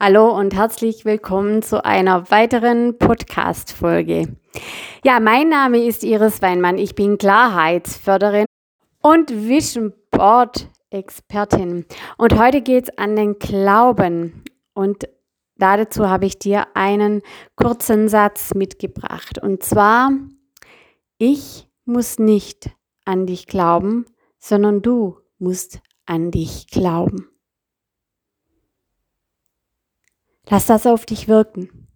Hallo und herzlich willkommen zu einer weiteren Podcast-Folge. Ja, mein Name ist Iris Weinmann. Ich bin Klarheitsförderin und Vision Board Expertin. Und heute geht es an den Glauben. Und dazu habe ich dir einen kurzen Satz mitgebracht. Und zwar, ich muss nicht an dich glauben, sondern du musst an dich glauben. Lass das auf dich wirken.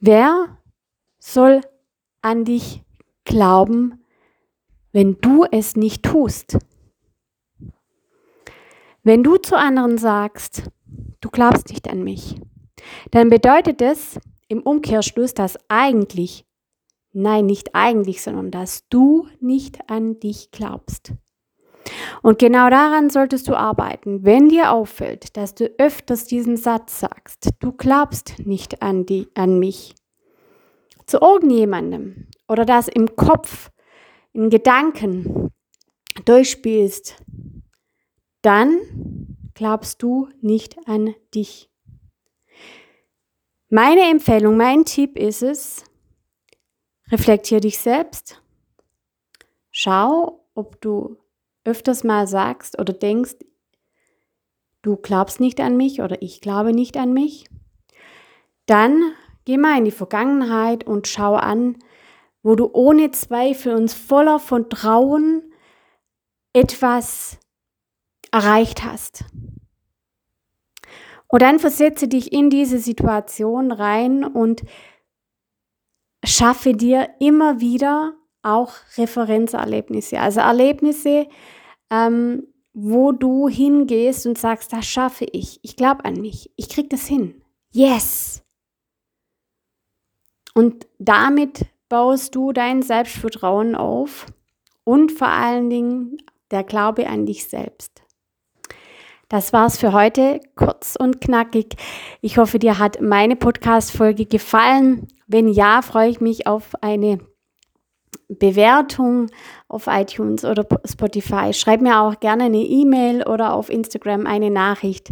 Wer soll an dich glauben, wenn du es nicht tust? Wenn du zu anderen sagst, du glaubst nicht an mich, dann bedeutet es im Umkehrschluss, dass eigentlich, nein, nicht eigentlich, sondern dass du nicht an dich glaubst. Und genau daran solltest du arbeiten. Wenn dir auffällt, dass du öfters diesen Satz sagst, du glaubst nicht an, die, an mich, zu irgendjemandem oder das im Kopf, in Gedanken durchspielst, dann glaubst du nicht an dich. Meine Empfehlung, mein Tipp ist es, reflektier dich selbst. Schau, ob du öfters mal sagst oder denkst, du glaubst nicht an mich oder ich glaube nicht an mich, dann geh mal in die Vergangenheit und schau an, wo du ohne Zweifel und voller Vertrauen etwas erreicht hast. Und dann versetze dich in diese Situation rein und schaffe dir immer wieder auch Referenzerlebnisse, also Erlebnisse, ähm, wo du hingehst und sagst, das schaffe ich, ich glaube an mich, ich kriege das hin. Yes! Und damit baust du dein Selbstvertrauen auf und vor allen Dingen der Glaube an dich selbst. Das war's für heute, kurz und knackig. Ich hoffe, dir hat meine Podcast-Folge gefallen. Wenn ja, freue ich mich auf eine Bewertung auf iTunes oder Spotify. Schreib mir auch gerne eine E-Mail oder auf Instagram eine Nachricht.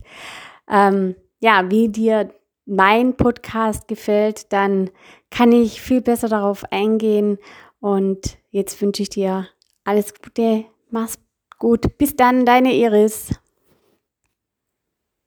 Ähm, ja, wie dir mein Podcast gefällt, dann kann ich viel besser darauf eingehen. Und jetzt wünsche ich dir alles Gute. Mach's gut. Bis dann, deine Iris.